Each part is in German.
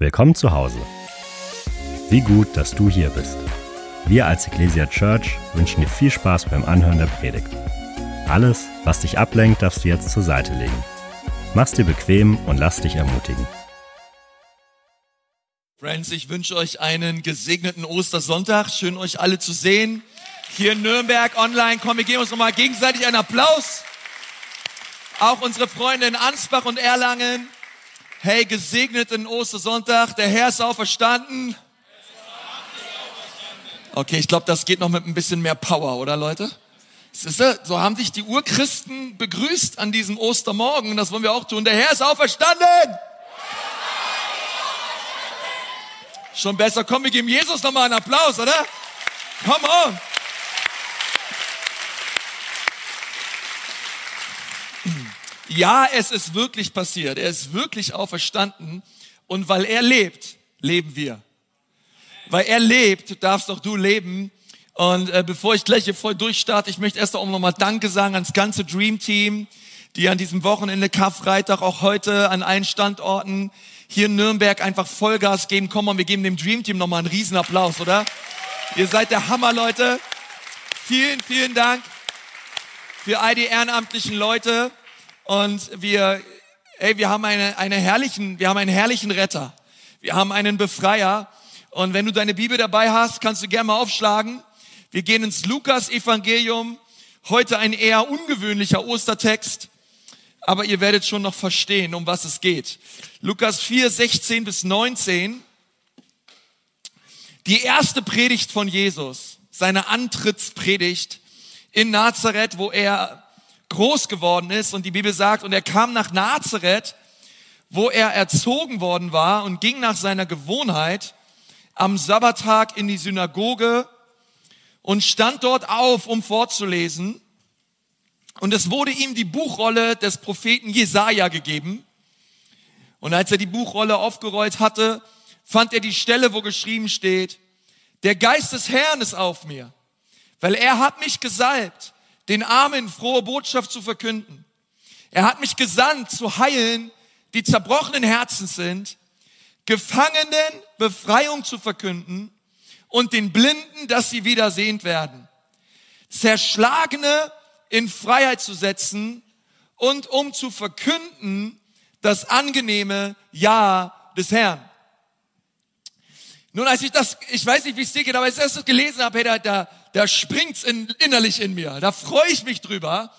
Willkommen zu Hause. Wie gut, dass du hier bist. Wir als Ecclesia Church wünschen dir viel Spaß beim Anhören der Predigt. Alles, was dich ablenkt, darfst du jetzt zur Seite legen. Mach's dir bequem und lass dich ermutigen. Friends, ich wünsche euch einen gesegneten Ostersonntag. Schön, euch alle zu sehen. Hier in Nürnberg online. Komm, wir geben uns nochmal gegenseitig einen Applaus. Auch unsere Freunde in Ansbach und Erlangen. Hey, gesegneten Ostersonntag. Der Herr ist auferstanden. Okay, ich glaube, das geht noch mit ein bisschen mehr Power, oder Leute? So haben sich die Urchristen begrüßt an diesem Ostermorgen. Das wollen wir auch tun. Der Herr ist auferstanden. Schon besser. Komm, wir geben Jesus nochmal einen Applaus, oder? Come on. Ja, es ist wirklich passiert. Er ist wirklich auferstanden. Und weil er lebt, leben wir. Weil er lebt, darfst auch du leben. Und äh, bevor ich gleich hier voll durchstarte, ich möchte erst auch nochmal Danke sagen ans ganze Dream Team, die an diesem Wochenende Karfreitag auch heute an allen Standorten hier in Nürnberg einfach Vollgas geben. Komm mal, wir geben dem Dream Team nochmal einen Riesenapplaus, oder? Ihr seid der Hammer, Leute. Vielen, vielen Dank für all die ehrenamtlichen Leute. Und wir, ey, wir haben eine, eine herrlichen, wir haben einen herrlichen Retter. Wir haben einen Befreier. Und wenn du deine Bibel dabei hast, kannst du gerne mal aufschlagen. Wir gehen ins Lukas-Evangelium. Heute ein eher ungewöhnlicher Ostertext. Aber ihr werdet schon noch verstehen, um was es geht. Lukas 4, 16 bis 19. Die erste Predigt von Jesus, seine Antrittspredigt in Nazareth, wo er groß geworden ist. Und die Bibel sagt, und er kam nach Nazareth, wo er erzogen worden war und ging nach seiner Gewohnheit am Sabbattag in die Synagoge und stand dort auf, um vorzulesen. Und es wurde ihm die Buchrolle des Propheten Jesaja gegeben. Und als er die Buchrolle aufgerollt hatte, fand er die Stelle, wo geschrieben steht, der Geist des Herrn ist auf mir, weil er hat mich gesalbt, den Armen frohe Botschaft zu verkünden. Er hat mich gesandt, zu heilen, die zerbrochenen Herzen sind, Gefangenen Befreiung zu verkünden und den Blinden, dass sie wieder sehend werden. Zerschlagene in Freiheit zu setzen und um zu verkünden das angenehme Ja des Herrn. Nun, als ich das, ich weiß nicht, wie es dir geht, aber als ich das gelesen habe, hey, da, da, da springt's in, innerlich in mir. Da freue ich mich drüber,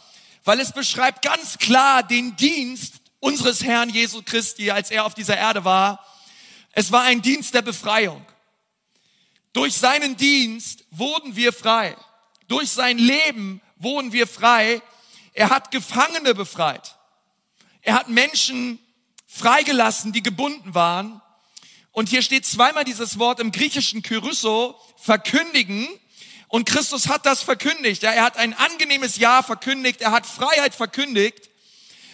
weil es beschreibt ganz klar den Dienst unseres Herrn Jesu Christi, als er auf dieser Erde war. Es war ein Dienst der Befreiung. Durch seinen Dienst wurden wir frei. Durch sein Leben wurden wir frei. Er hat Gefangene befreit. Er hat Menschen freigelassen, die gebunden waren. Und hier steht zweimal dieses Wort im griechischen Kyrysso, verkündigen. Und Christus hat das verkündigt. Ja, er hat ein angenehmes Jahr verkündigt. Er hat Freiheit verkündigt.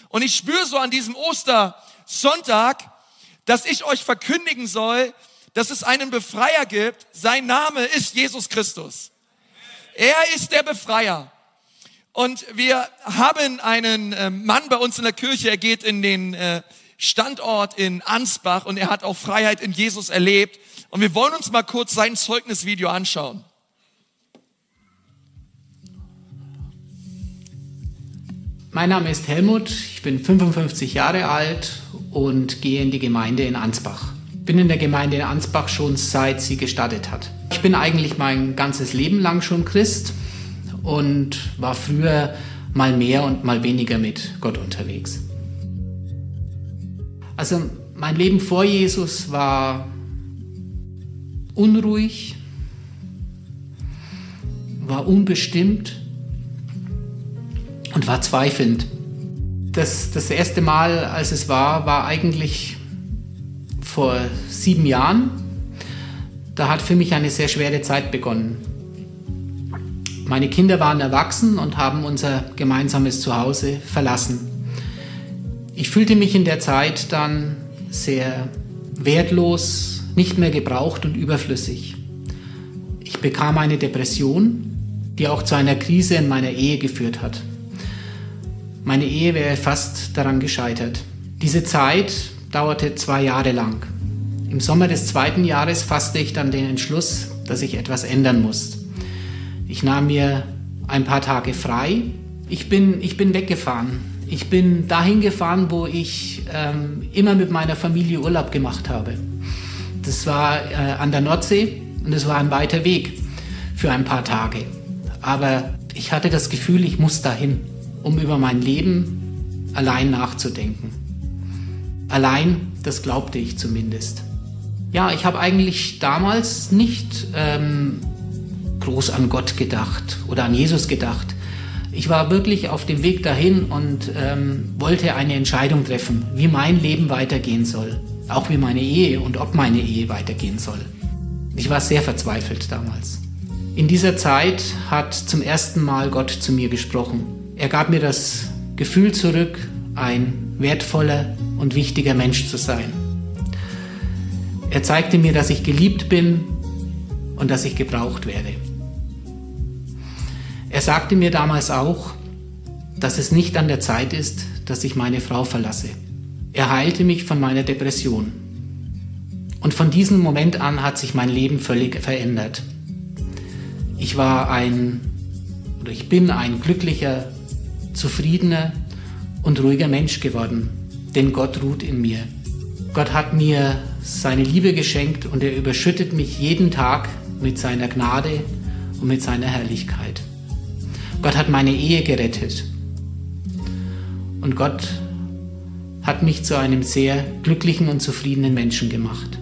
Und ich spüre so an diesem Ostersonntag, dass ich euch verkündigen soll, dass es einen Befreier gibt. Sein Name ist Jesus Christus. Er ist der Befreier. Und wir haben einen äh, Mann bei uns in der Kirche, er geht in den äh, Standort in Ansbach und er hat auch Freiheit in Jesus erlebt. Und wir wollen uns mal kurz sein Zeugnisvideo anschauen. Mein Name ist Helmut, ich bin 55 Jahre alt und gehe in die Gemeinde in Ansbach. Bin in der Gemeinde in Ansbach schon seit sie gestartet hat. Ich bin eigentlich mein ganzes Leben lang schon Christ und war früher mal mehr und mal weniger mit Gott unterwegs. Also mein Leben vor Jesus war unruhig, war unbestimmt und war zweifelnd. Das, das erste Mal, als es war, war eigentlich vor sieben Jahren. Da hat für mich eine sehr schwere Zeit begonnen. Meine Kinder waren erwachsen und haben unser gemeinsames Zuhause verlassen. Ich fühlte mich in der Zeit dann sehr wertlos, nicht mehr gebraucht und überflüssig. Ich bekam eine Depression, die auch zu einer Krise in meiner Ehe geführt hat. Meine Ehe wäre fast daran gescheitert. Diese Zeit dauerte zwei Jahre lang. Im Sommer des zweiten Jahres fasste ich dann den Entschluss, dass ich etwas ändern muss. Ich nahm mir ein paar Tage frei. Ich bin, ich bin weggefahren. Ich bin dahin gefahren, wo ich ähm, immer mit meiner Familie Urlaub gemacht habe. Das war äh, an der Nordsee und es war ein weiter Weg für ein paar Tage. Aber ich hatte das Gefühl, ich muss dahin, um über mein Leben allein nachzudenken. Allein, das glaubte ich zumindest. Ja, ich habe eigentlich damals nicht ähm, groß an Gott gedacht oder an Jesus gedacht. Ich war wirklich auf dem Weg dahin und ähm, wollte eine Entscheidung treffen, wie mein Leben weitergehen soll. Auch wie meine Ehe und ob meine Ehe weitergehen soll. Ich war sehr verzweifelt damals. In dieser Zeit hat zum ersten Mal Gott zu mir gesprochen. Er gab mir das Gefühl zurück, ein wertvoller und wichtiger Mensch zu sein. Er zeigte mir, dass ich geliebt bin und dass ich gebraucht werde. Er sagte mir damals auch, dass es nicht an der Zeit ist, dass ich meine Frau verlasse. Er heilte mich von meiner Depression. Und von diesem Moment an hat sich mein Leben völlig verändert. Ich war ein, oder ich bin ein glücklicher, zufriedener und ruhiger Mensch geworden, denn Gott ruht in mir. Gott hat mir seine Liebe geschenkt und er überschüttet mich jeden Tag mit seiner Gnade und mit seiner Herrlichkeit. Gott hat meine Ehe gerettet und Gott hat mich zu einem sehr glücklichen und zufriedenen Menschen gemacht.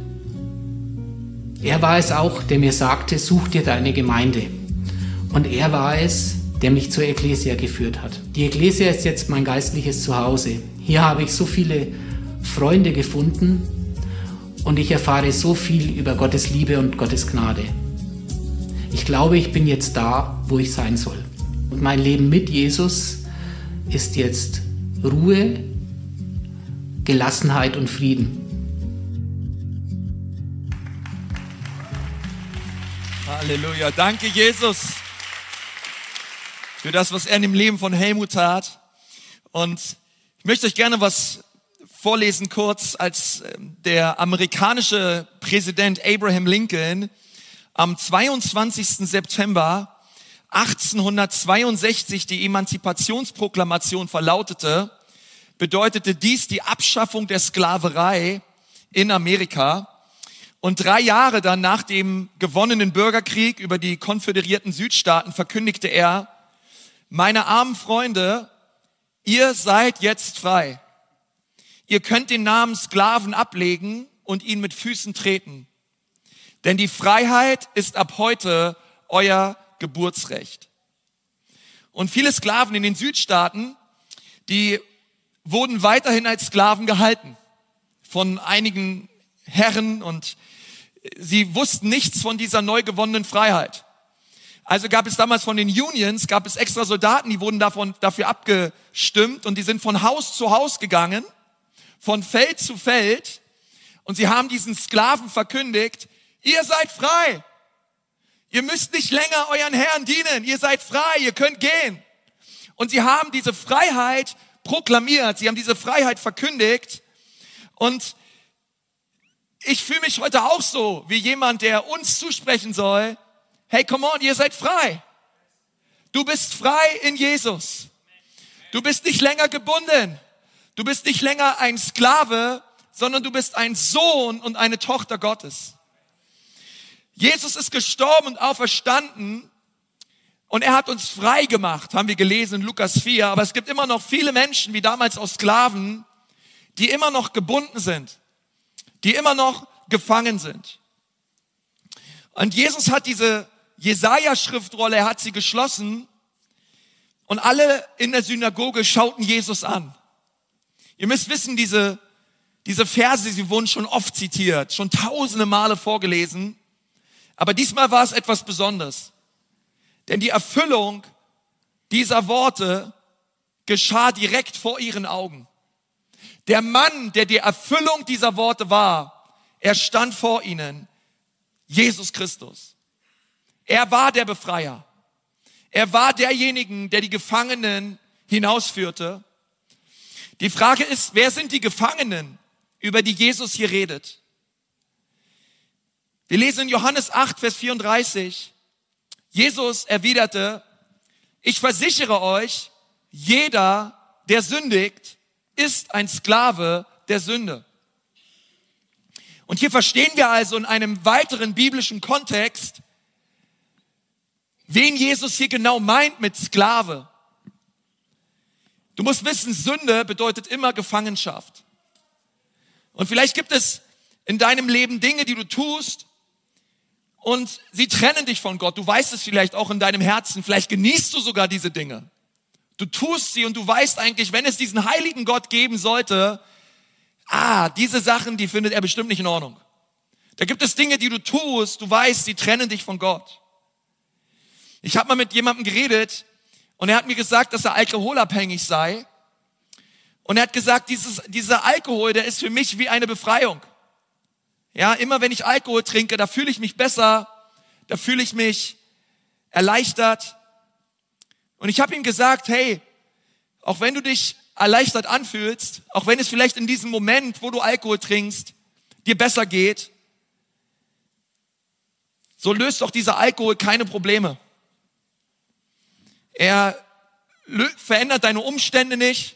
Er war es auch, der mir sagte, such dir deine Gemeinde. Und er war es, der mich zur Ecclesia geführt hat. Die Ecclesia ist jetzt mein geistliches Zuhause. Hier habe ich so viele Freunde gefunden und ich erfahre so viel über Gottes Liebe und Gottes Gnade. Ich glaube, ich bin jetzt da, wo ich sein soll. Und mein Leben mit Jesus ist jetzt Ruhe, Gelassenheit und Frieden. Halleluja. Danke, Jesus, für das, was er in dem Leben von Helmut tat. Und ich möchte euch gerne was vorlesen kurz, als ähm, der amerikanische Präsident Abraham Lincoln am 22. September 1862 die Emanzipationsproklamation verlautete, bedeutete dies die Abschaffung der Sklaverei in Amerika. Und drei Jahre dann nach dem gewonnenen Bürgerkrieg über die konföderierten Südstaaten verkündigte er, meine armen Freunde, ihr seid jetzt frei. Ihr könnt den Namen Sklaven ablegen und ihn mit Füßen treten. Denn die Freiheit ist ab heute euer Geburtsrecht. Und viele Sklaven in den Südstaaten, die wurden weiterhin als Sklaven gehalten von einigen Herren und sie wussten nichts von dieser neu gewonnenen Freiheit. Also gab es damals von den Unions, gab es extra Soldaten, die wurden davon, dafür abgestimmt und die sind von Haus zu Haus gegangen, von Feld zu Feld und sie haben diesen Sklaven verkündigt, ihr seid frei. Ihr müsst nicht länger euren Herren dienen. Ihr seid frei. Ihr könnt gehen. Und sie haben diese Freiheit proklamiert. Sie haben diese Freiheit verkündigt. Und ich fühle mich heute auch so wie jemand, der uns zusprechen soll, hey, come on, ihr seid frei. Du bist frei in Jesus. Du bist nicht länger gebunden. Du bist nicht länger ein Sklave, sondern du bist ein Sohn und eine Tochter Gottes. Jesus ist gestorben und auferstanden und er hat uns frei gemacht, haben wir gelesen in Lukas 4. Aber es gibt immer noch viele Menschen, wie damals aus Sklaven, die immer noch gebunden sind die immer noch gefangen sind. Und Jesus hat diese Jesaja-Schriftrolle, er hat sie geschlossen und alle in der Synagoge schauten Jesus an. Ihr müsst wissen, diese, diese Verse, sie wurden schon oft zitiert, schon tausende Male vorgelesen, aber diesmal war es etwas Besonderes. Denn die Erfüllung dieser Worte geschah direkt vor ihren Augen. Der Mann, der die Erfüllung dieser Worte war, er stand vor ihnen, Jesus Christus. Er war der Befreier. Er war derjenigen, der die Gefangenen hinausführte. Die Frage ist, wer sind die Gefangenen, über die Jesus hier redet? Wir lesen in Johannes 8, Vers 34. Jesus erwiderte, ich versichere euch, jeder, der sündigt, ist ein Sklave der Sünde. Und hier verstehen wir also in einem weiteren biblischen Kontext, wen Jesus hier genau meint mit Sklave. Du musst wissen, Sünde bedeutet immer Gefangenschaft. Und vielleicht gibt es in deinem Leben Dinge, die du tust und sie trennen dich von Gott. Du weißt es vielleicht auch in deinem Herzen. Vielleicht genießt du sogar diese Dinge. Du tust sie und du weißt eigentlich, wenn es diesen heiligen Gott geben sollte, ah, diese Sachen, die findet er bestimmt nicht in Ordnung. Da gibt es Dinge, die du tust, du weißt, sie trennen dich von Gott. Ich habe mal mit jemandem geredet und er hat mir gesagt, dass er alkoholabhängig sei. Und er hat gesagt, dieses, dieser Alkohol, der ist für mich wie eine Befreiung. Ja, immer wenn ich Alkohol trinke, da fühle ich mich besser, da fühle ich mich erleichtert. Und ich habe ihm gesagt, hey, auch wenn du dich erleichtert anfühlst, auch wenn es vielleicht in diesem Moment, wo du Alkohol trinkst, dir besser geht, so löst doch dieser Alkohol keine Probleme. Er verändert deine Umstände nicht,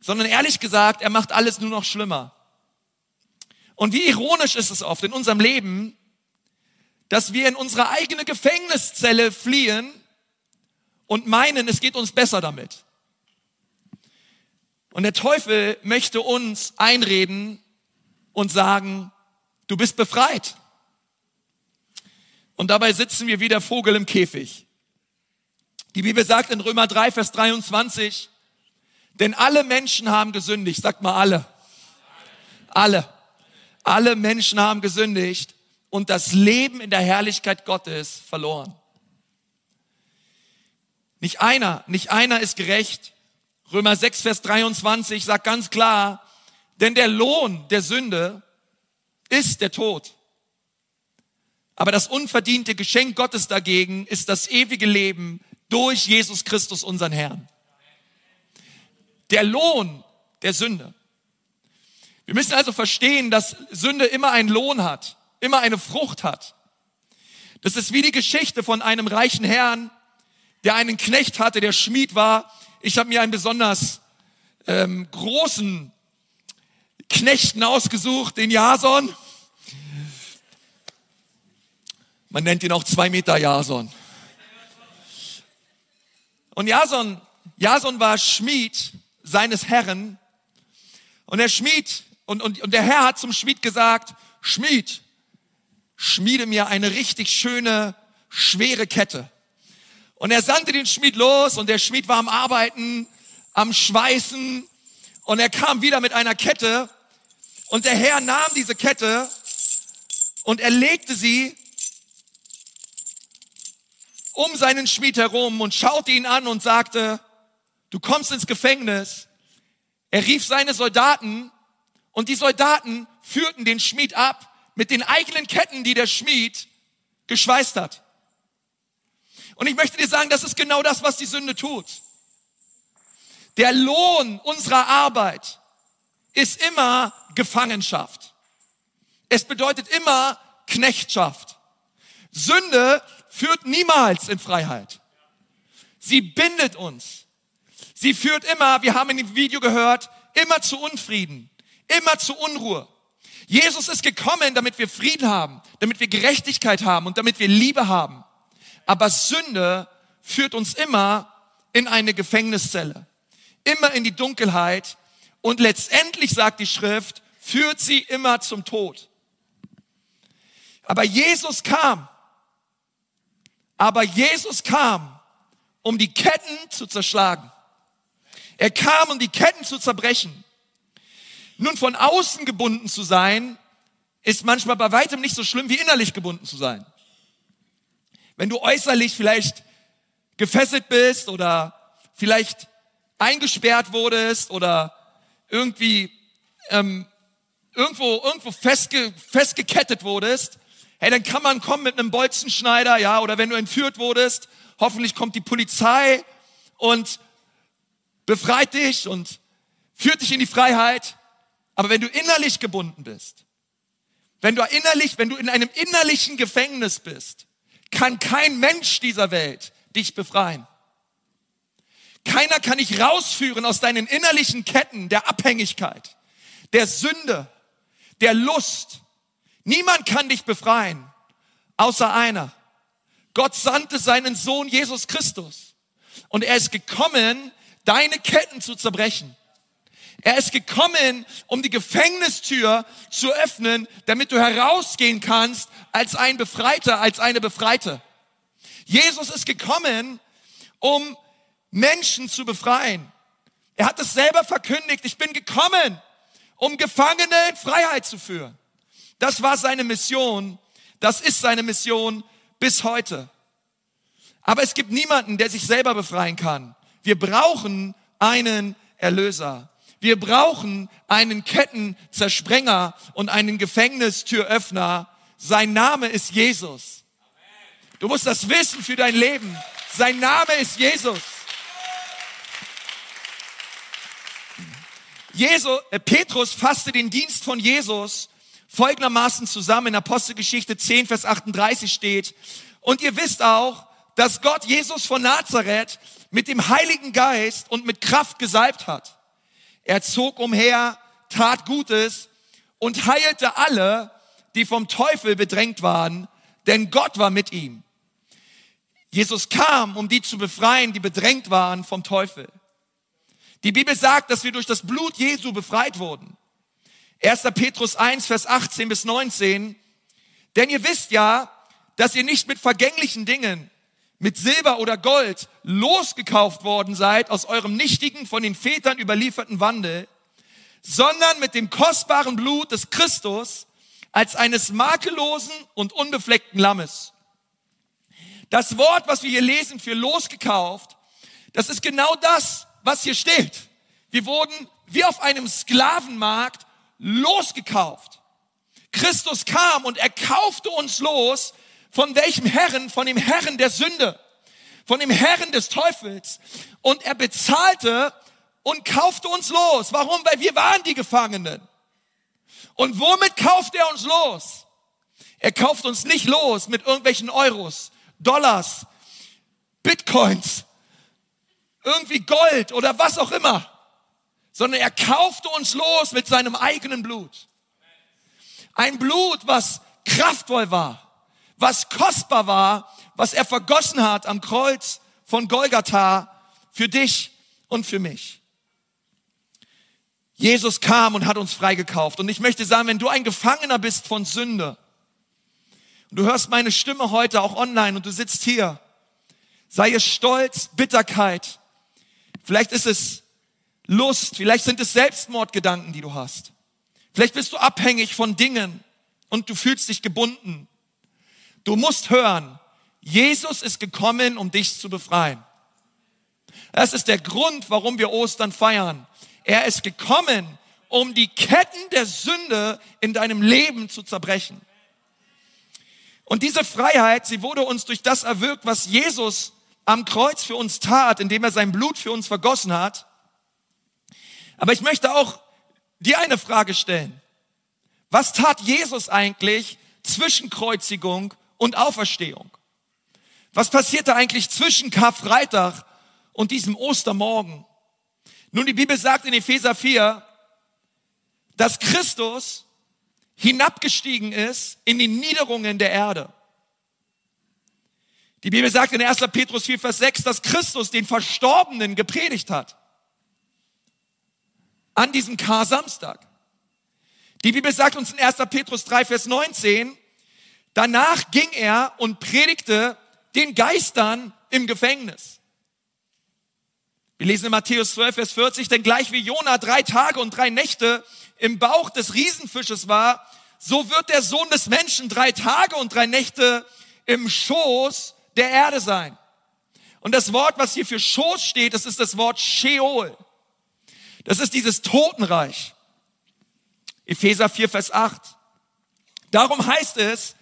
sondern ehrlich gesagt, er macht alles nur noch schlimmer. Und wie ironisch ist es oft in unserem Leben, dass wir in unsere eigene Gefängniszelle fliehen und meinen, es geht uns besser damit. Und der Teufel möchte uns einreden und sagen, du bist befreit. Und dabei sitzen wir wie der Vogel im Käfig. Die Bibel sagt in Römer 3, Vers 23, denn alle Menschen haben gesündigt. Sagt mal alle. Alle. Alle Menschen haben gesündigt und das Leben in der Herrlichkeit Gottes verloren. Nicht einer, nicht einer ist gerecht. Römer 6, Vers 23 sagt ganz klar, denn der Lohn der Sünde ist der Tod. Aber das unverdiente Geschenk Gottes dagegen ist das ewige Leben durch Jesus Christus, unseren Herrn. Der Lohn der Sünde. Wir müssen also verstehen, dass Sünde immer einen Lohn hat, immer eine Frucht hat. Das ist wie die Geschichte von einem reichen Herrn, der einen Knecht hatte, der Schmied war. Ich habe mir einen besonders ähm, großen Knechten ausgesucht, den Jason. Man nennt ihn auch zwei Meter Jason. Und Jason, Jason war Schmied seines Herren. Und der Schmied, und, und, und der Herr hat zum Schmied gesagt, Schmied, schmiede mir eine richtig schöne, schwere Kette. Und er sandte den Schmied los und der Schmied war am Arbeiten, am Schweißen und er kam wieder mit einer Kette und der Herr nahm diese Kette und er legte sie um seinen Schmied herum und schaute ihn an und sagte, du kommst ins Gefängnis. Er rief seine Soldaten und die Soldaten führten den Schmied ab mit den eigenen Ketten, die der Schmied geschweißt hat. Und ich möchte dir sagen, das ist genau das, was die Sünde tut. Der Lohn unserer Arbeit ist immer Gefangenschaft. Es bedeutet immer Knechtschaft. Sünde führt niemals in Freiheit. Sie bindet uns. Sie führt immer, wir haben in dem Video gehört, immer zu Unfrieden, immer zu Unruhe. Jesus ist gekommen, damit wir Frieden haben, damit wir Gerechtigkeit haben und damit wir Liebe haben. Aber Sünde führt uns immer in eine Gefängniszelle, immer in die Dunkelheit und letztendlich sagt die Schrift, führt sie immer zum Tod. Aber Jesus kam aber Jesus kam, um die Ketten zu zerschlagen. Er kam, um die Ketten zu zerbrechen. Nun, von außen gebunden zu sein, ist manchmal bei weitem nicht so schlimm wie innerlich gebunden zu sein. Wenn du äußerlich vielleicht gefesselt bist oder vielleicht eingesperrt wurdest oder irgendwie ähm, irgendwo irgendwo festge, festgekettet wurdest, hey, dann kann man kommen mit einem Bolzenschneider, ja, oder wenn du entführt wurdest, hoffentlich kommt die Polizei und befreit dich und führt dich in die Freiheit. Aber wenn du innerlich gebunden bist, wenn du innerlich, wenn du in einem innerlichen Gefängnis bist, kann kein Mensch dieser Welt dich befreien. Keiner kann dich rausführen aus deinen innerlichen Ketten der Abhängigkeit, der Sünde, der Lust. Niemand kann dich befreien, außer einer. Gott sandte seinen Sohn Jesus Christus. Und er ist gekommen, deine Ketten zu zerbrechen. Er ist gekommen, um die Gefängnistür zu öffnen, damit du herausgehen kannst als ein Befreiter, als eine Befreite. Jesus ist gekommen, um Menschen zu befreien. Er hat es selber verkündigt, ich bin gekommen, um Gefangene in Freiheit zu führen. Das war seine Mission, das ist seine Mission bis heute. Aber es gibt niemanden, der sich selber befreien kann. Wir brauchen einen Erlöser. Wir brauchen einen Kettenzersprenger und einen Gefängnistüröffner. Sein Name ist Jesus. Du musst das wissen für dein Leben. Sein Name ist Jesus. Jesus, äh, Petrus fasste den Dienst von Jesus folgendermaßen zusammen. In Apostelgeschichte 10, Vers 38 steht, und ihr wisst auch, dass Gott Jesus von Nazareth mit dem Heiligen Geist und mit Kraft gesalbt hat. Er zog umher, tat Gutes und heilte alle, die vom Teufel bedrängt waren, denn Gott war mit ihm. Jesus kam, um die zu befreien, die bedrängt waren vom Teufel. Die Bibel sagt, dass wir durch das Blut Jesu befreit wurden. 1. Petrus 1, Vers 18 bis 19. Denn ihr wisst ja, dass ihr nicht mit vergänglichen Dingen, mit Silber oder Gold losgekauft worden seid aus eurem nichtigen, von den Vätern überlieferten Wandel, sondern mit dem kostbaren Blut des Christus als eines makellosen und unbefleckten Lammes. Das Wort, was wir hier lesen für losgekauft, das ist genau das, was hier steht. Wir wurden wie auf einem Sklavenmarkt losgekauft. Christus kam und er kaufte uns los von welchem Herren? Von dem Herren der Sünde, von dem Herren des Teufels. Und er bezahlte und kaufte uns los. Warum? Weil wir waren die Gefangenen. Und womit kauft er uns los? Er kauft uns nicht los mit irgendwelchen Euros, Dollars, Bitcoins, irgendwie Gold oder was auch immer, sondern er kaufte uns los mit seinem eigenen Blut. Ein Blut, was kraftvoll war, was kostbar war, was er vergossen hat am Kreuz von Golgatha für dich und für mich. Jesus kam und hat uns freigekauft. Und ich möchte sagen, wenn du ein Gefangener bist von Sünde, und du hörst meine Stimme heute auch online und du sitzt hier, sei es Stolz, Bitterkeit, vielleicht ist es Lust, vielleicht sind es Selbstmordgedanken, die du hast. Vielleicht bist du abhängig von Dingen und du fühlst dich gebunden. Du musst hören, Jesus ist gekommen, um dich zu befreien. Das ist der Grund, warum wir Ostern feiern. Er ist gekommen, um die Ketten der Sünde in deinem Leben zu zerbrechen. Und diese Freiheit, sie wurde uns durch das erwirkt, was Jesus am Kreuz für uns tat, indem er sein Blut für uns vergossen hat. Aber ich möchte auch dir eine Frage stellen. Was tat Jesus eigentlich zwischen Kreuzigung und Auferstehung. Was passierte eigentlich zwischen Karfreitag und diesem Ostermorgen? Nun, die Bibel sagt in Epheser 4, dass Christus hinabgestiegen ist in die Niederungen der Erde. Die Bibel sagt in 1. Petrus 4, Vers 6, dass Christus den Verstorbenen gepredigt hat. An diesem Kar-Samstag. Die Bibel sagt uns in 1. Petrus 3, Vers 19, Danach ging er und predigte den Geistern im Gefängnis. Wir lesen in Matthäus 12, Vers 40, denn gleich wie Jona drei Tage und drei Nächte im Bauch des Riesenfisches war, so wird der Sohn des Menschen drei Tage und drei Nächte im Schoß der Erde sein. Und das Wort, was hier für Schoß steht, das ist das Wort Sheol. Das ist dieses Totenreich. Epheser 4, Vers 8. Darum heißt es,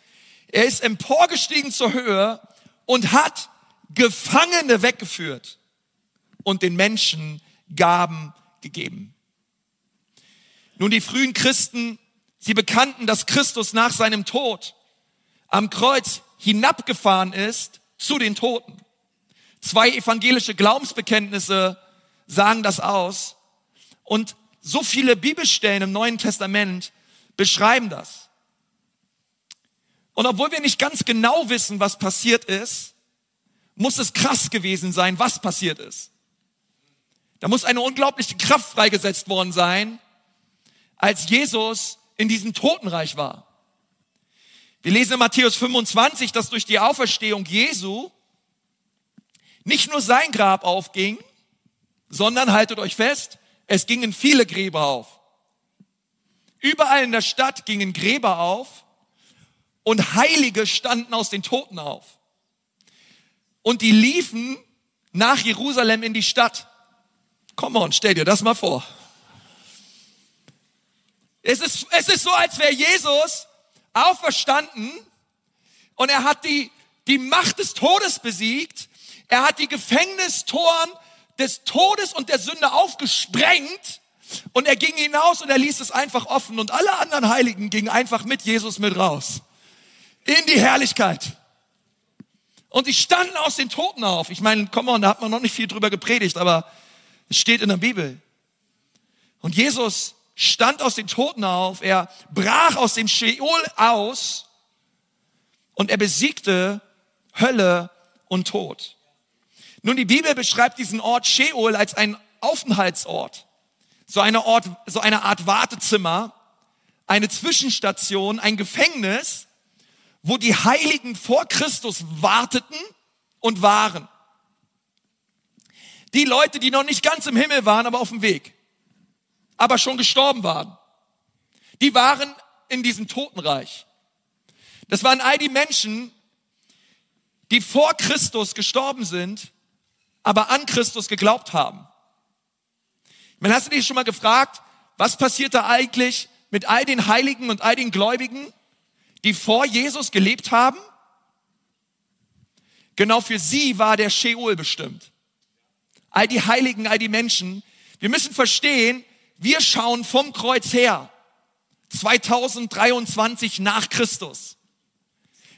er ist emporgestiegen zur Höhe und hat Gefangene weggeführt und den Menschen Gaben gegeben. Nun, die frühen Christen Sie bekannten, dass Christus nach seinem Tod am Kreuz hinabgefahren ist zu den Toten. Zwei evangelische Glaubensbekenntnisse sagen das aus. Und so viele Bibelstellen im Neuen Testament beschreiben das. Und obwohl wir nicht ganz genau wissen, was passiert ist, muss es krass gewesen sein, was passiert ist. Da muss eine unglaubliche Kraft freigesetzt worden sein, als Jesus in diesem Totenreich war. Wir lesen in Matthäus 25, dass durch die Auferstehung Jesu nicht nur sein Grab aufging, sondern haltet euch fest, es gingen viele Gräber auf. Überall in der Stadt gingen Gräber auf und Heilige standen aus den Toten auf. Und die liefen nach Jerusalem in die Stadt. Komm on, stell dir das mal vor. Es ist, es ist so, als wäre Jesus auferstanden und er hat die, die Macht des Todes besiegt. Er hat die Gefängnistoren des Todes und der Sünde aufgesprengt und er ging hinaus und er ließ es einfach offen und alle anderen Heiligen gingen einfach mit Jesus mit raus. In die Herrlichkeit. Und die standen aus den Toten auf. Ich meine, komm on, da hat man noch nicht viel drüber gepredigt, aber es steht in der Bibel. Und Jesus stand aus den Toten auf, er brach aus dem Sheol aus und er besiegte Hölle und Tod. Nun, die Bibel beschreibt diesen Ort Sheol als einen Aufenthaltsort, so eine, Ort, so eine Art Wartezimmer, eine Zwischenstation, ein Gefängnis, wo die Heiligen vor Christus warteten und waren. Die Leute, die noch nicht ganz im Himmel waren, aber auf dem Weg, aber schon gestorben waren, die waren in diesem Totenreich. Das waren all die Menschen, die vor Christus gestorben sind aber an Christus geglaubt haben. Meine, hast du dich schon mal gefragt, was passiert da eigentlich mit all den Heiligen und all den Gläubigen, die vor Jesus gelebt haben? Genau für sie war der Sheol bestimmt. All die Heiligen, all die Menschen. Wir müssen verstehen, wir schauen vom Kreuz her. 2023 nach Christus.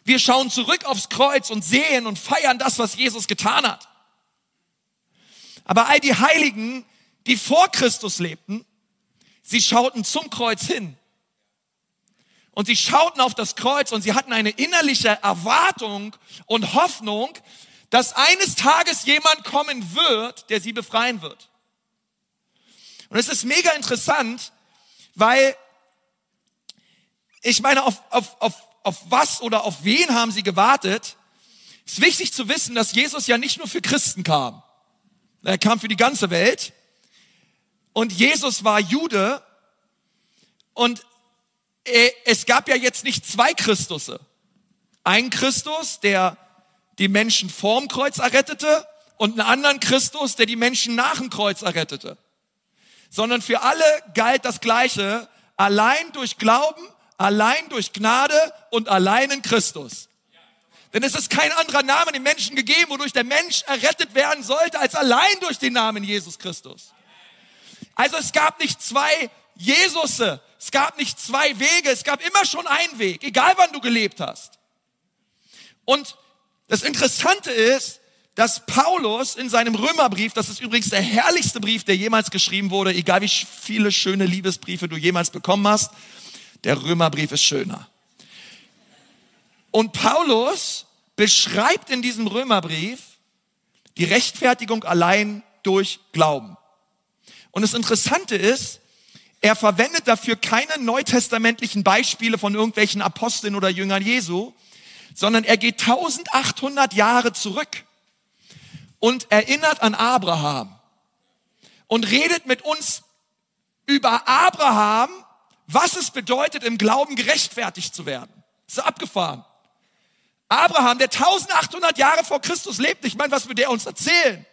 Wir schauen zurück aufs Kreuz und sehen und feiern das, was Jesus getan hat. Aber all die Heiligen, die vor Christus lebten, sie schauten zum Kreuz hin. Und sie schauten auf das Kreuz und sie hatten eine innerliche Erwartung und Hoffnung, dass eines Tages jemand kommen wird, der sie befreien wird. Und es ist mega interessant, weil ich meine, auf, auf, auf, auf was oder auf wen haben sie gewartet? Es ist wichtig zu wissen, dass Jesus ja nicht nur für Christen kam. Er kam für die ganze Welt. Und Jesus war Jude. Und es gab ja jetzt nicht zwei Christusse. Ein Christus, der die Menschen vorm Kreuz errettete und einen anderen Christus, der die Menschen nach dem Kreuz errettete. Sondern für alle galt das Gleiche, allein durch Glauben, allein durch Gnade und allein in Christus. Denn es ist kein anderer Name dem Menschen gegeben, wodurch der Mensch errettet werden sollte, als allein durch den Namen Jesus Christus. Also es gab nicht zwei Jesusse, es gab nicht zwei Wege, es gab immer schon einen Weg, egal wann du gelebt hast. Und das Interessante ist, dass Paulus in seinem Römerbrief, das ist übrigens der herrlichste Brief, der jemals geschrieben wurde, egal wie viele schöne Liebesbriefe du jemals bekommen hast, der Römerbrief ist schöner. Und Paulus beschreibt in diesem Römerbrief die Rechtfertigung allein durch Glauben. Und das Interessante ist, er verwendet dafür keine neutestamentlichen Beispiele von irgendwelchen Aposteln oder Jüngern Jesu, sondern er geht 1800 Jahre zurück und erinnert an Abraham und redet mit uns über Abraham, was es bedeutet, im Glauben gerechtfertigt zu werden. Ist abgefahren. Abraham, der 1800 Jahre vor Christus lebt, ich meine, was will der uns erzählen?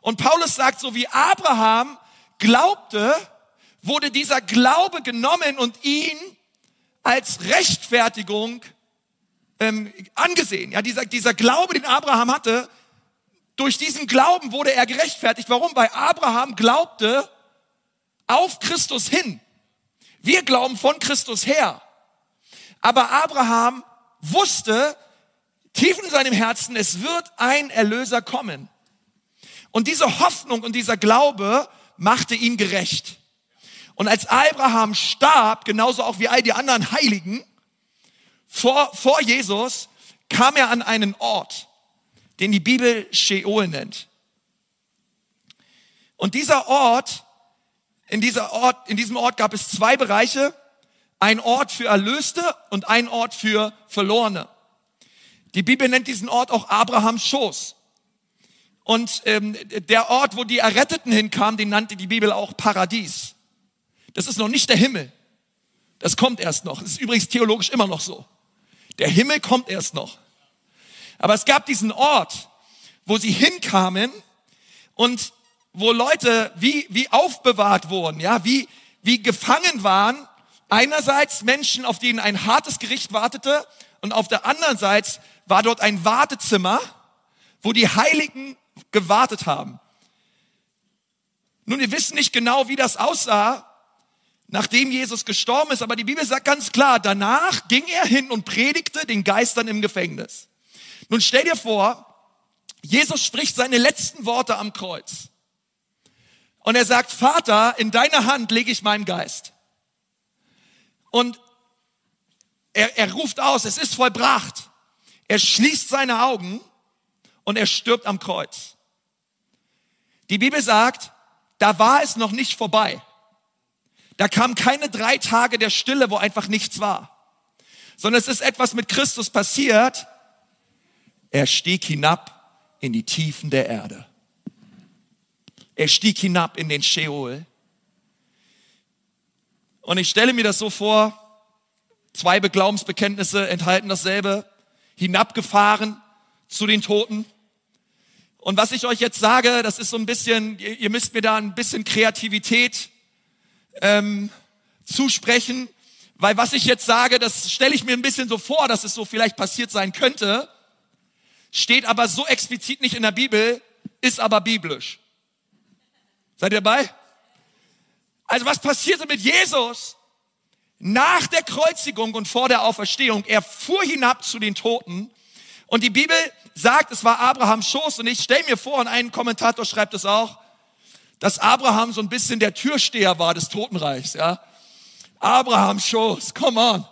Und Paulus sagt, so wie Abraham glaubte, wurde dieser Glaube genommen und ihn als Rechtfertigung ähm, angesehen. Ja, dieser, dieser Glaube, den Abraham hatte, durch diesen Glauben wurde er gerechtfertigt. Warum? Weil Abraham glaubte auf Christus hin. Wir glauben von Christus her. Aber Abraham wusste tief in seinem Herzen, es wird ein Erlöser kommen. Und diese Hoffnung und dieser Glaube machte ihn gerecht. Und als Abraham starb, genauso auch wie all die anderen Heiligen, vor, vor Jesus, kam er an einen Ort, den die Bibel Sheol nennt. Und dieser Ort, in, dieser Ort, in diesem Ort gab es zwei Bereiche, ein Ort für Erlöste und ein Ort für Verlorene. Die Bibel nennt diesen Ort auch Abrahams Schoß. Und ähm, der Ort, wo die Erretteten hinkamen, den nannte die Bibel auch Paradies. Das ist noch nicht der Himmel. Das kommt erst noch. Das ist übrigens theologisch immer noch so. Der Himmel kommt erst noch. Aber es gab diesen Ort, wo sie hinkamen und wo Leute wie, wie aufbewahrt wurden, ja, wie, wie gefangen waren. Einerseits Menschen, auf denen ein hartes Gericht wartete und auf der anderen Seite war dort ein Wartezimmer, wo die Heiligen gewartet haben. Nun, wir wissen nicht genau, wie das aussah, nachdem Jesus gestorben ist, aber die Bibel sagt ganz klar, danach ging er hin und predigte den Geistern im Gefängnis. Nun stell dir vor, Jesus spricht seine letzten Worte am Kreuz. Und er sagt, Vater, in deine Hand lege ich meinen Geist. Und er, er ruft aus, es ist vollbracht. Er schließt seine Augen und er stirbt am Kreuz. Die Bibel sagt, da war es noch nicht vorbei. Da kamen keine drei Tage der Stille, wo einfach nichts war, sondern es ist etwas mit Christus passiert. Er stieg hinab in die Tiefen der Erde. Er stieg hinab in den Sheol. Und ich stelle mir das so vor, zwei Beglaubensbekenntnisse enthalten dasselbe, hinabgefahren zu den Toten. Und was ich euch jetzt sage, das ist so ein bisschen, ihr müsst mir da ein bisschen Kreativität ähm, zusprechen, weil was ich jetzt sage, das stelle ich mir ein bisschen so vor, dass es so vielleicht passiert sein könnte, steht aber so explizit nicht in der Bibel, ist aber biblisch. Seid ihr dabei? Also was passierte mit Jesus nach der Kreuzigung und vor der Auferstehung? Er fuhr hinab zu den Toten und die Bibel sagt, es war Abrahams Schoß und ich stelle mir vor, und ein Kommentator schreibt es auch, dass Abraham so ein bisschen der Türsteher war des Totenreichs, ja. Abraham Schoß, come on.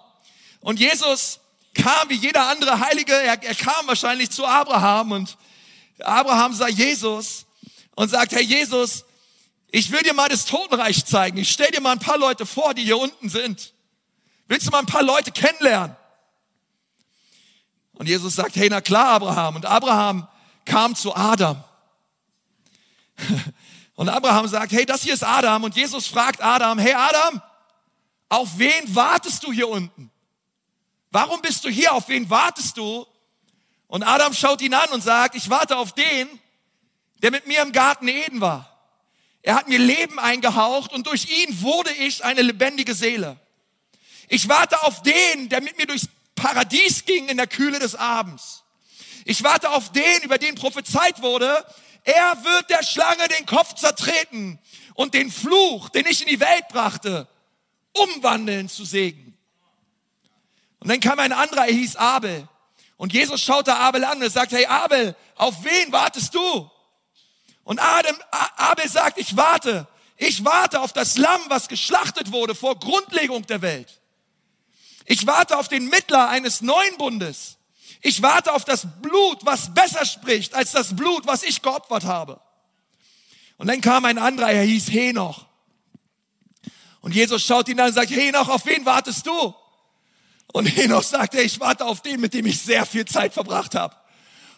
Und Jesus kam wie jeder andere Heilige, er, er kam wahrscheinlich zu Abraham und Abraham sah Jesus und sagt, Herr Jesus, ich will dir mal das Totenreich zeigen. Ich stell dir mal ein paar Leute vor, die hier unten sind. Willst du mal ein paar Leute kennenlernen? Und Jesus sagt, hey, na klar, Abraham. Und Abraham kam zu Adam. Und Abraham sagt, hey, das hier ist Adam. Und Jesus fragt Adam, hey Adam, auf wen wartest du hier unten? Warum bist du hier? Auf wen wartest du? Und Adam schaut ihn an und sagt, ich warte auf den, der mit mir im Garten Eden war. Er hat mir Leben eingehaucht und durch ihn wurde ich eine lebendige Seele. Ich warte auf den, der mit mir durchs Paradies ging in der Kühle des Abends. Ich warte auf den, über den prophezeit wurde, er wird der Schlange den Kopf zertreten und den Fluch, den ich in die Welt brachte, umwandeln zu Segen. Und dann kam ein anderer, er hieß Abel. Und Jesus schaute Abel an und sagt, hey Abel, auf wen wartest du? Und Adam, Abel sagt, ich warte. Ich warte auf das Lamm, was geschlachtet wurde vor Grundlegung der Welt. Ich warte auf den Mittler eines neuen Bundes. Ich warte auf das Blut, was besser spricht als das Blut, was ich geopfert habe. Und dann kam ein anderer, er hieß Henoch. Und Jesus schaut ihn an und sagt, Henoch, auf wen wartest du? Und Henoch sagte, ich warte auf den, mit dem ich sehr viel Zeit verbracht habe.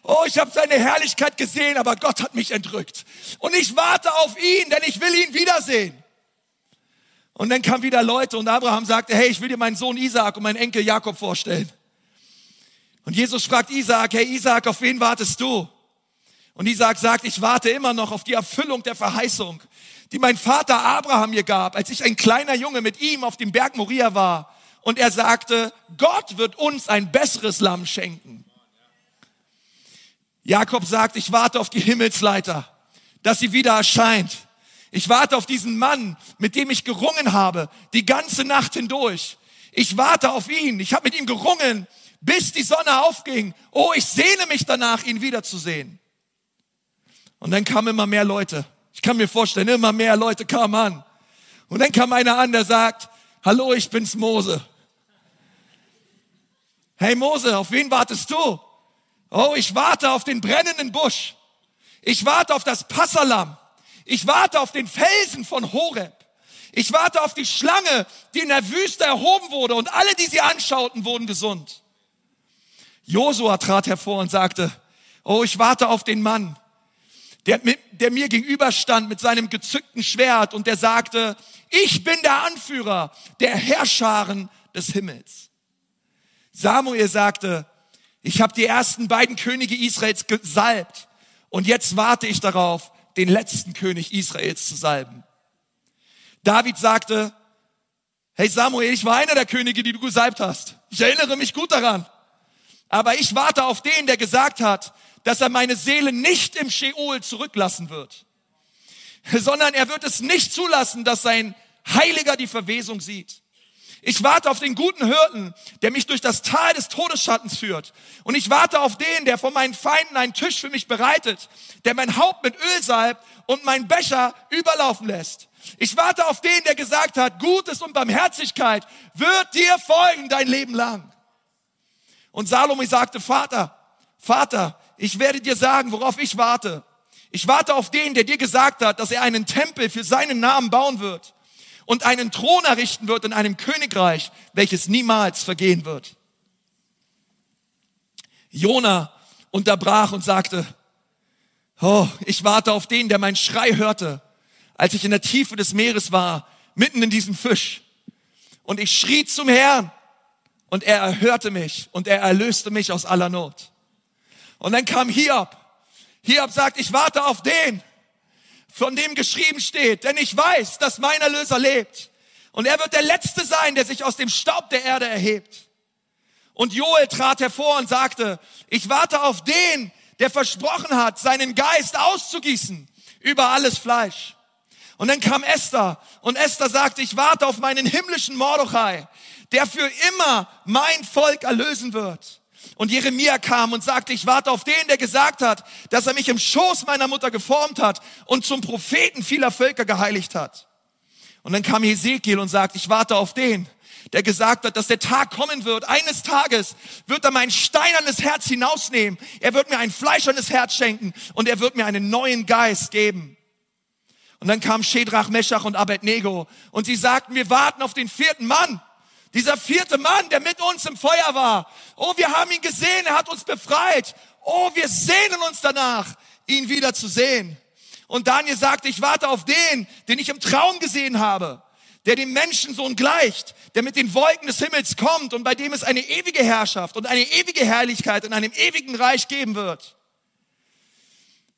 Oh, ich habe seine Herrlichkeit gesehen, aber Gott hat mich entrückt. Und ich warte auf ihn, denn ich will ihn wiedersehen. Und dann kamen wieder Leute und Abraham sagte, hey, ich will dir meinen Sohn Isaac und meinen Enkel Jakob vorstellen. Und Jesus fragt Isaac, hey Isaac, auf wen wartest du? Und Isaac sagt, ich warte immer noch auf die Erfüllung der Verheißung, die mein Vater Abraham mir gab, als ich ein kleiner Junge mit ihm auf dem Berg Moria war. Und er sagte, Gott wird uns ein besseres Lamm schenken. Jakob sagt, ich warte auf die Himmelsleiter, dass sie wieder erscheint. Ich warte auf diesen Mann, mit dem ich gerungen habe, die ganze Nacht hindurch. Ich warte auf ihn. Ich habe mit ihm gerungen, bis die Sonne aufging. Oh, ich sehne mich danach, ihn wiederzusehen. Und dann kamen immer mehr Leute. Ich kann mir vorstellen, immer mehr Leute kamen an. Und dann kam einer an, der sagt, hallo, ich bin's Mose. Hey Mose, auf wen wartest du? Oh, ich warte auf den brennenden Busch. Ich warte auf das Passalam. Ich warte auf den Felsen von Horeb. Ich warte auf die Schlange, die in der Wüste erhoben wurde und alle, die sie anschauten, wurden gesund. Josua trat hervor und sagte, oh, ich warte auf den Mann, der, der mir gegenüberstand mit seinem gezückten Schwert und der sagte, ich bin der Anführer der Herrscharen des Himmels. Samuel sagte, ich habe die ersten beiden Könige Israels gesalbt und jetzt warte ich darauf, den letzten König Israels zu salben. David sagte, hey Samuel, ich war einer der Könige, die du gesalbt hast. Ich erinnere mich gut daran. Aber ich warte auf den, der gesagt hat, dass er meine Seele nicht im Sheol zurücklassen wird, sondern er wird es nicht zulassen, dass sein Heiliger die Verwesung sieht. Ich warte auf den guten Hirten, der mich durch das Tal des Todesschattens führt. Und ich warte auf den, der von meinen Feinden einen Tisch für mich bereitet, der mein Haupt mit Öl salbt und meinen Becher überlaufen lässt. Ich warte auf den, der gesagt hat, Gutes und Barmherzigkeit wird dir folgen dein Leben lang. Und Salome sagte, Vater, Vater, ich werde dir sagen, worauf ich warte. Ich warte auf den, der dir gesagt hat, dass er einen Tempel für seinen Namen bauen wird und einen Thron errichten wird in einem Königreich, welches niemals vergehen wird. Jona unterbrach und sagte, oh, ich warte auf den, der meinen Schrei hörte, als ich in der Tiefe des Meeres war, mitten in diesem Fisch. Und ich schrie zum Herrn und er erhörte mich und er erlöste mich aus aller Not. Und dann kam Hiob. Hiob sagt, ich warte auf den, von dem geschrieben steht, denn ich weiß, dass mein Erlöser lebt. Und er wird der Letzte sein, der sich aus dem Staub der Erde erhebt. Und Joel trat hervor und sagte, ich warte auf den, der versprochen hat, seinen Geist auszugießen über alles Fleisch. Und dann kam Esther und Esther sagte, ich warte auf meinen himmlischen Mordechai, der für immer mein Volk erlösen wird. Und Jeremia kam und sagte, ich warte auf den, der gesagt hat, dass er mich im Schoß meiner Mutter geformt hat und zum Propheten vieler Völker geheiligt hat. Und dann kam Hesekiel und sagt, ich warte auf den, der gesagt hat, dass der Tag kommen wird. Eines Tages wird er mein steinernes Herz hinausnehmen. Er wird mir ein fleischernes Herz schenken und er wird mir einen neuen Geist geben. Und dann kam Shedrach, Meshach und Abednego und sie sagten, wir warten auf den vierten Mann. Dieser vierte Mann, der mit uns im Feuer war. Oh, wir haben ihn gesehen, er hat uns befreit. Oh, wir sehnen uns danach, ihn wieder zu sehen. Und Daniel sagte, ich warte auf den, den ich im Traum gesehen habe, der dem Menschensohn gleicht, der mit den Wolken des Himmels kommt und bei dem es eine ewige Herrschaft und eine ewige Herrlichkeit in einem ewigen Reich geben wird.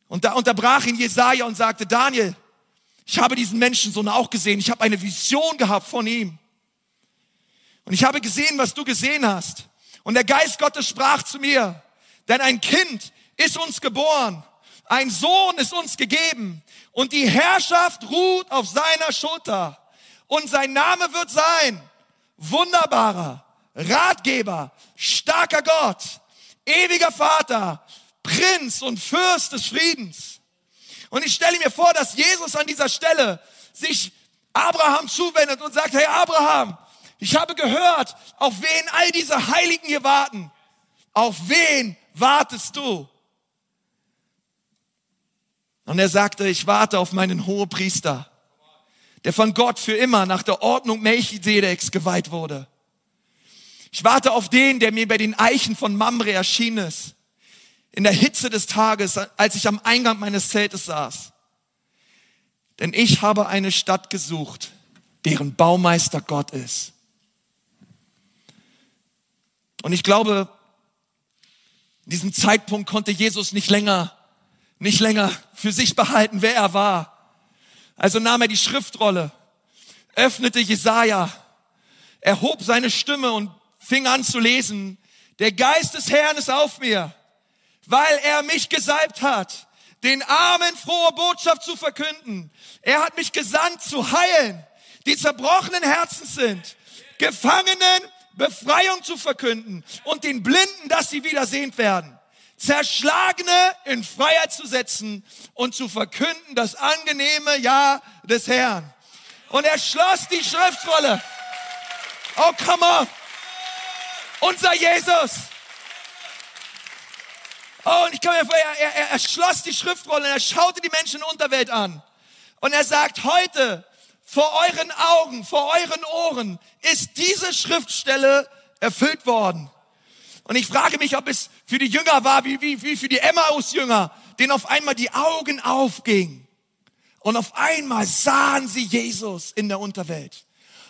Und da unterbrach ihn Jesaja und sagte, Daniel, ich habe diesen Menschensohn auch gesehen. Ich habe eine Vision gehabt von ihm. Und ich habe gesehen, was du gesehen hast. Und der Geist Gottes sprach zu mir, denn ein Kind ist uns geboren, ein Sohn ist uns gegeben und die Herrschaft ruht auf seiner Schulter. Und sein Name wird sein, wunderbarer, Ratgeber, starker Gott, ewiger Vater, Prinz und Fürst des Friedens. Und ich stelle mir vor, dass Jesus an dieser Stelle sich Abraham zuwendet und sagt, hey Abraham, ich habe gehört, auf wen all diese Heiligen hier warten. Auf wen wartest du? Und er sagte, ich warte auf meinen Hohepriester, der von Gott für immer nach der Ordnung Melchisedeks geweiht wurde. Ich warte auf den, der mir bei den Eichen von Mamre erschienen ist, in der Hitze des Tages, als ich am Eingang meines Zeltes saß. Denn ich habe eine Stadt gesucht, deren Baumeister Gott ist und ich glaube, in diesem Zeitpunkt konnte Jesus nicht länger, nicht länger für sich behalten, wer er war. Also nahm er die Schriftrolle, öffnete Jesaja, erhob seine Stimme und fing an zu lesen. Der Geist des Herrn ist auf mir, weil er mich gesalbt hat, den Armen frohe Botschaft zu verkünden. Er hat mich gesandt zu heilen, die zerbrochenen Herzen sind, Gefangenen Befreiung zu verkünden und den Blinden, dass sie wieder sehend werden. Zerschlagene in Freiheit zu setzen und zu verkünden das angenehme Ja des Herrn. Und er schloss die Schriftrolle. Oh, come on. Unser Jesus. Oh, und ich kann mir vor, er, er, er schloss die Schriftrolle und er schaute die Menschen in der Unterwelt an. Und er sagt, heute vor euren Augen, vor euren Ohren ist diese Schriftstelle erfüllt worden. Und ich frage mich, ob es für die Jünger war, wie, wie, wie für die Emmaus-Jünger, denen auf einmal die Augen aufgingen. Und auf einmal sahen sie Jesus in der Unterwelt.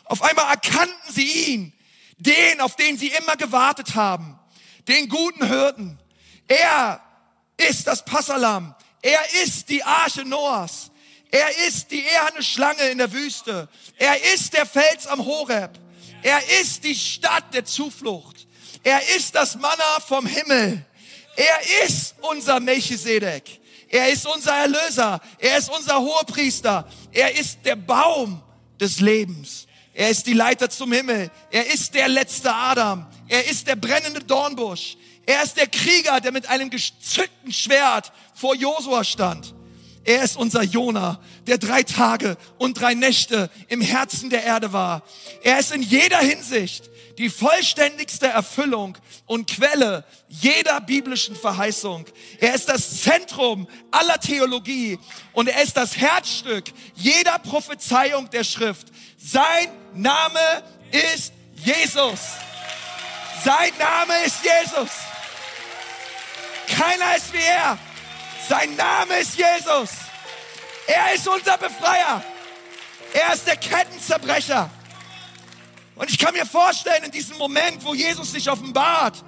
Auf einmal erkannten sie ihn, den, auf den sie immer gewartet haben, den guten Hirten. Er ist das Passalam. Er ist die Arche Noahs. Er ist die eherne Schlange in der Wüste. Er ist der Fels am Horeb. Er ist die Stadt der Zuflucht. Er ist das Manna vom Himmel. Er ist unser Melchisedek. Er ist unser Erlöser. Er ist unser Hohepriester. Er ist der Baum des Lebens. Er ist die Leiter zum Himmel. Er ist der letzte Adam. Er ist der brennende Dornbusch. Er ist der Krieger, der mit einem gezückten Schwert vor Josua stand. Er ist unser Jona, der drei Tage und drei Nächte im Herzen der Erde war. Er ist in jeder Hinsicht die vollständigste Erfüllung und Quelle jeder biblischen Verheißung. Er ist das Zentrum aller Theologie und er ist das Herzstück jeder Prophezeiung der Schrift. Sein Name ist Jesus. Sein Name ist Jesus. Keiner ist wie er. Sein Name ist Jesus. Er ist unser Befreier. Er ist der Kettenzerbrecher. Und ich kann mir vorstellen, in diesem Moment, wo Jesus sich offenbart,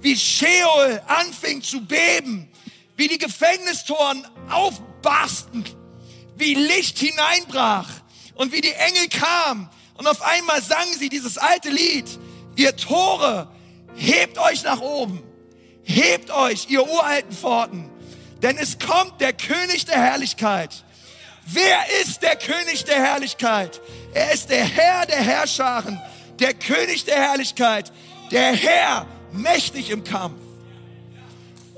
wie Sheol anfing zu beben, wie die Gefängnistoren aufbarsten, wie Licht hineinbrach und wie die Engel kamen. Und auf einmal sangen sie dieses alte Lied, ihr Tore, hebt euch nach oben, hebt euch, ihr uralten Pforten, denn es kommt der König der Herrlichkeit. Wer ist der König der Herrlichkeit? Er ist der Herr der Herrscharen, der König der Herrlichkeit, der Herr mächtig im Kampf.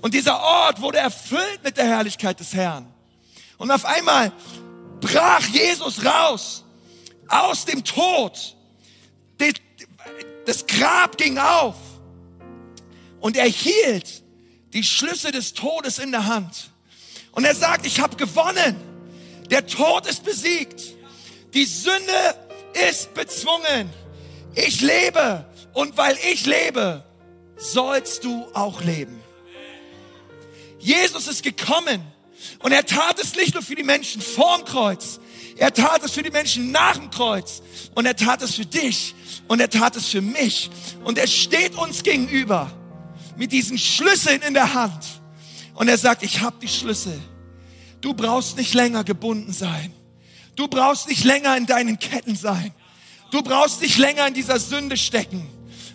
Und dieser Ort wurde erfüllt mit der Herrlichkeit des Herrn. Und auf einmal brach Jesus raus aus dem Tod. Das Grab ging auf und er hielt die Schlüsse des Todes in der Hand. Und er sagt, ich habe gewonnen. Der Tod ist besiegt. Die Sünde ist bezwungen. Ich lebe. Und weil ich lebe, sollst du auch leben. Jesus ist gekommen und er tat es nicht nur für die Menschen vorm Kreuz, er tat es für die Menschen nach dem Kreuz und er tat es für dich und er tat es für mich und er steht uns gegenüber mit diesen Schlüsseln in der Hand. Und er sagt, ich habe die Schlüssel. Du brauchst nicht länger gebunden sein. Du brauchst nicht länger in deinen Ketten sein. Du brauchst nicht länger in dieser Sünde stecken,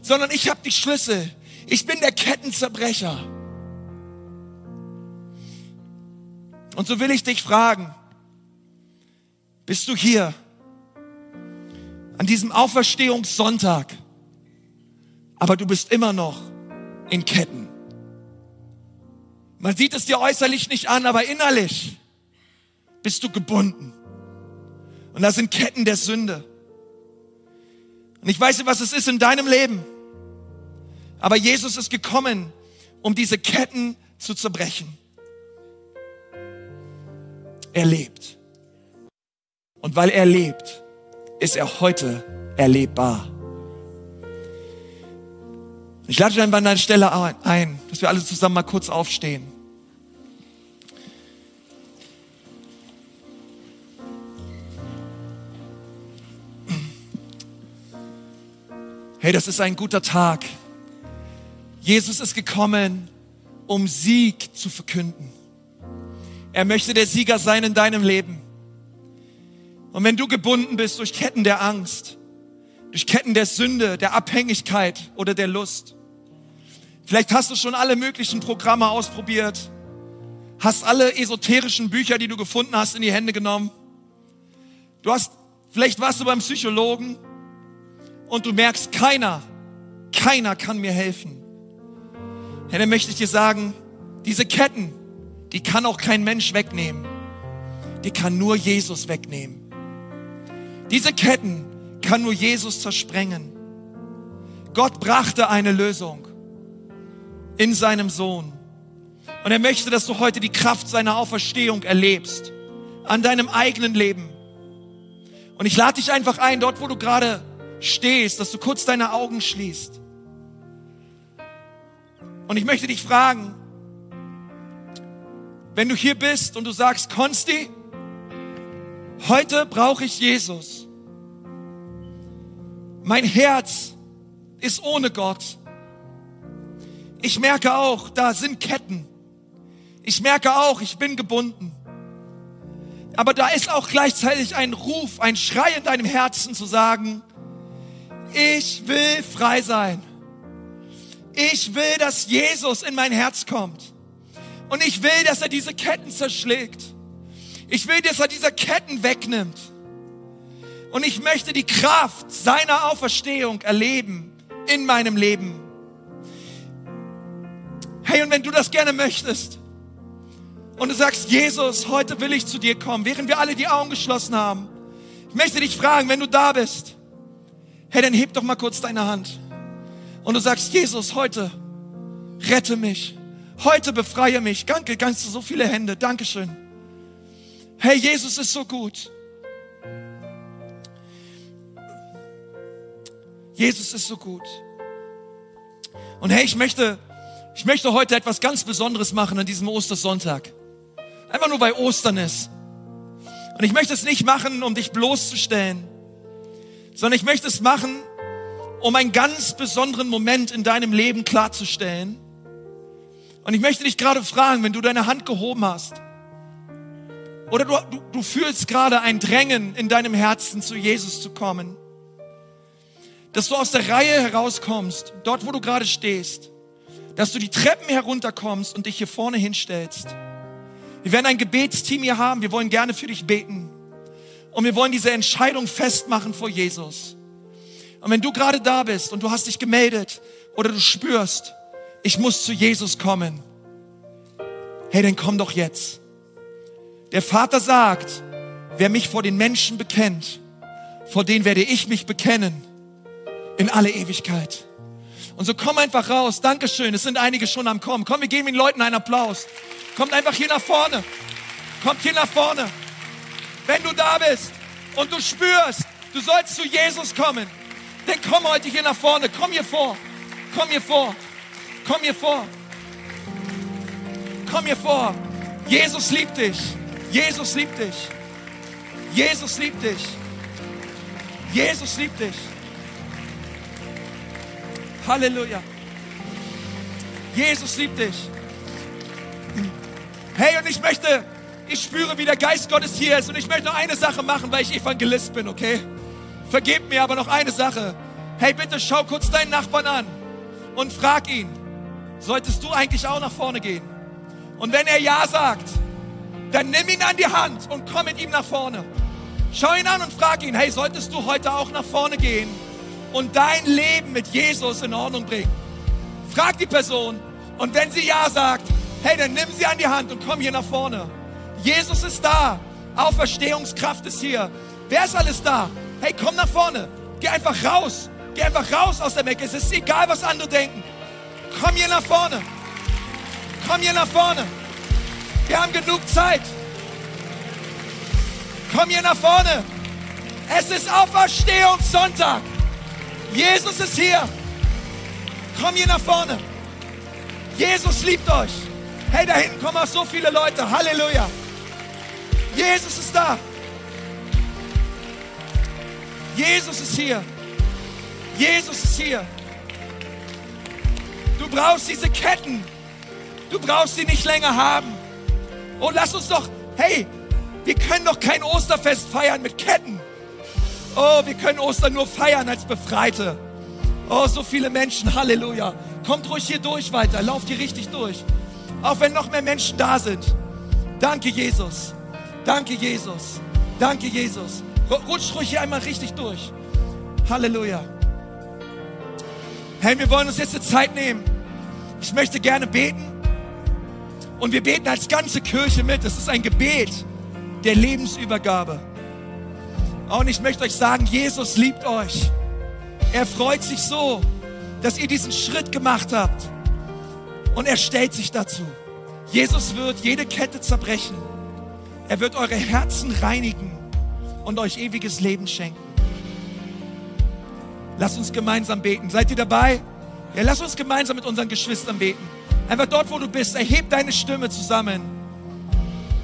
sondern ich habe die Schlüssel. Ich bin der Kettenzerbrecher. Und so will ich dich fragen, bist du hier an diesem Auferstehungssonntag, aber du bist immer noch in Ketten. Man sieht es dir äußerlich nicht an, aber innerlich bist du gebunden. Und das sind Ketten der Sünde. Und ich weiß nicht, was es ist in deinem Leben. Aber Jesus ist gekommen, um diese Ketten zu zerbrechen. Er lebt. Und weil er lebt, ist er heute erlebbar. Ich lade dich an deiner Stelle ein, dass wir alle zusammen mal kurz aufstehen. Hey, das ist ein guter Tag. Jesus ist gekommen, um Sieg zu verkünden. Er möchte der Sieger sein in deinem Leben. Und wenn du gebunden bist durch Ketten der Angst, durch Ketten der Sünde, der Abhängigkeit oder der Lust, Vielleicht hast du schon alle möglichen Programme ausprobiert, hast alle esoterischen Bücher, die du gefunden hast, in die Hände genommen. Du hast, vielleicht warst du beim Psychologen und du merkst, keiner, keiner kann mir helfen. Dann möchte ich dir sagen, diese Ketten, die kann auch kein Mensch wegnehmen. Die kann nur Jesus wegnehmen. Diese Ketten kann nur Jesus zersprengen. Gott brachte eine Lösung in seinem Sohn. Und er möchte, dass du heute die Kraft seiner Auferstehung erlebst. An deinem eigenen Leben. Und ich lade dich einfach ein, dort wo du gerade stehst, dass du kurz deine Augen schließt. Und ich möchte dich fragen, wenn du hier bist und du sagst, Konsti, heute brauche ich Jesus. Mein Herz ist ohne Gott. Ich merke auch, da sind Ketten. Ich merke auch, ich bin gebunden. Aber da ist auch gleichzeitig ein Ruf, ein Schrei in deinem Herzen zu sagen, ich will frei sein. Ich will, dass Jesus in mein Herz kommt. Und ich will, dass er diese Ketten zerschlägt. Ich will, dass er diese Ketten wegnimmt. Und ich möchte die Kraft seiner Auferstehung erleben in meinem Leben. Hey, und wenn du das gerne möchtest und du sagst, Jesus, heute will ich zu dir kommen, während wir alle die Augen geschlossen haben, ich möchte dich fragen, wenn du da bist, hey, dann heb doch mal kurz deine Hand und du sagst, Jesus, heute rette mich, heute befreie mich. Danke, ganz so viele Hände, Dankeschön. Hey, Jesus ist so gut. Jesus ist so gut. Und hey, ich möchte, ich möchte heute etwas ganz Besonderes machen an diesem Ostersonntag. Einfach nur weil Ostern ist. Und ich möchte es nicht machen, um dich bloßzustellen, sondern ich möchte es machen, um einen ganz besonderen Moment in deinem Leben klarzustellen. Und ich möchte dich gerade fragen, wenn du deine Hand gehoben hast, oder du, du, du fühlst gerade ein Drängen in deinem Herzen, zu Jesus zu kommen, dass du aus der Reihe herauskommst, dort wo du gerade stehst, dass du die Treppen herunterkommst und dich hier vorne hinstellst. Wir werden ein Gebetsteam hier haben, wir wollen gerne für dich beten. Und wir wollen diese Entscheidung festmachen vor Jesus. Und wenn du gerade da bist und du hast dich gemeldet oder du spürst, ich muss zu Jesus kommen, hey, dann komm doch jetzt. Der Vater sagt, wer mich vor den Menschen bekennt, vor denen werde ich mich bekennen in alle Ewigkeit. Und so komm einfach raus. Dankeschön. Es sind einige schon am Kommen. Komm, wir geben den Leuten einen Applaus. Kommt einfach hier nach vorne. Kommt hier nach vorne. Wenn du da bist und du spürst, du sollst zu Jesus kommen, dann komm heute hier nach vorne. Komm hier vor. Komm hier vor. Komm hier vor. Komm hier vor. Jesus liebt dich. Jesus liebt dich. Jesus liebt dich. Jesus liebt dich. Halleluja. Jesus liebt dich. Hey, und ich möchte, ich spüre, wie der Geist Gottes hier ist und ich möchte noch eine Sache machen, weil ich Evangelist bin, okay? Vergebt mir aber noch eine Sache. Hey, bitte schau kurz deinen Nachbarn an und frag ihn, solltest du eigentlich auch nach vorne gehen? Und wenn er Ja sagt, dann nimm ihn an die Hand und komm mit ihm nach vorne. Schau ihn an und frag ihn, hey, solltest du heute auch nach vorne gehen und dein Leben mit Jesus in Ordnung bringen? Frag die Person und wenn sie Ja sagt, hey, dann nimm sie an die Hand und komm hier nach vorne. Jesus ist da. Auferstehungskraft ist hier. Wer ist alles da? Hey, komm nach vorne. Geh einfach raus. Geh einfach raus aus der Mecke. Es ist egal, was andere denken. Komm hier nach vorne. Komm hier nach vorne. Wir haben genug Zeit. Komm hier nach vorne. Es ist Auferstehungssonntag. Jesus ist hier. Komm hier nach vorne. Jesus liebt euch. Hey, da hinten kommen auch so viele Leute. Halleluja. Jesus ist da. Jesus ist hier. Jesus ist hier. Du brauchst diese Ketten. Du brauchst sie nicht länger haben. Und lass uns doch, hey, wir können doch kein Osterfest feiern mit Ketten. Oh, wir können Ostern nur feiern als Befreite. Oh, so viele Menschen, Halleluja. Kommt ruhig hier durch weiter, lauft hier richtig durch. Auch wenn noch mehr Menschen da sind. Danke, Jesus. Danke, Jesus. Danke, Jesus. Rutsch ruhig hier einmal richtig durch. Halleluja. Hey, wir wollen uns jetzt eine Zeit nehmen. Ich möchte gerne beten. Und wir beten als ganze Kirche mit. Es ist ein Gebet der Lebensübergabe. Und ich möchte euch sagen, Jesus liebt euch. Er freut sich so, dass ihr diesen Schritt gemacht habt. Und er stellt sich dazu. Jesus wird jede Kette zerbrechen. Er wird eure Herzen reinigen und euch ewiges Leben schenken. Lasst uns gemeinsam beten. Seid ihr dabei? Ja, lass uns gemeinsam mit unseren Geschwistern beten. Einfach dort, wo du bist, erheb deine Stimme zusammen.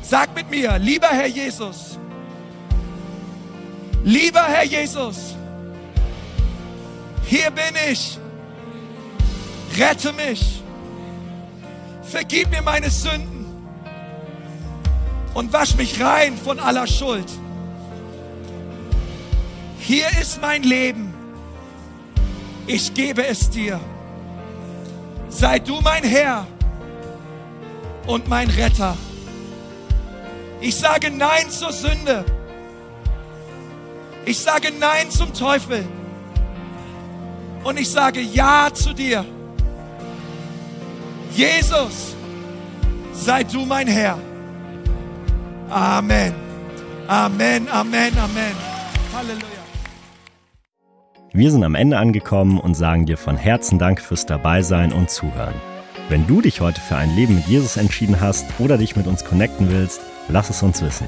Sag mit mir, lieber Herr Jesus, lieber Herr Jesus, hier bin ich, rette mich, vergib mir meine Sünden und wasch mich rein von aller Schuld. Hier ist mein Leben, ich gebe es dir. Sei du mein Herr und mein Retter. Ich sage Nein zur Sünde. Ich sage Nein zum Teufel. Und ich sage Ja zu dir. Jesus, sei du mein Herr. Amen. Amen, Amen, Amen. Halleluja. Wir sind am Ende angekommen und sagen dir von Herzen Dank fürs Dabeisein und Zuhören. Wenn du dich heute für ein Leben mit Jesus entschieden hast oder dich mit uns connecten willst, lass es uns wissen.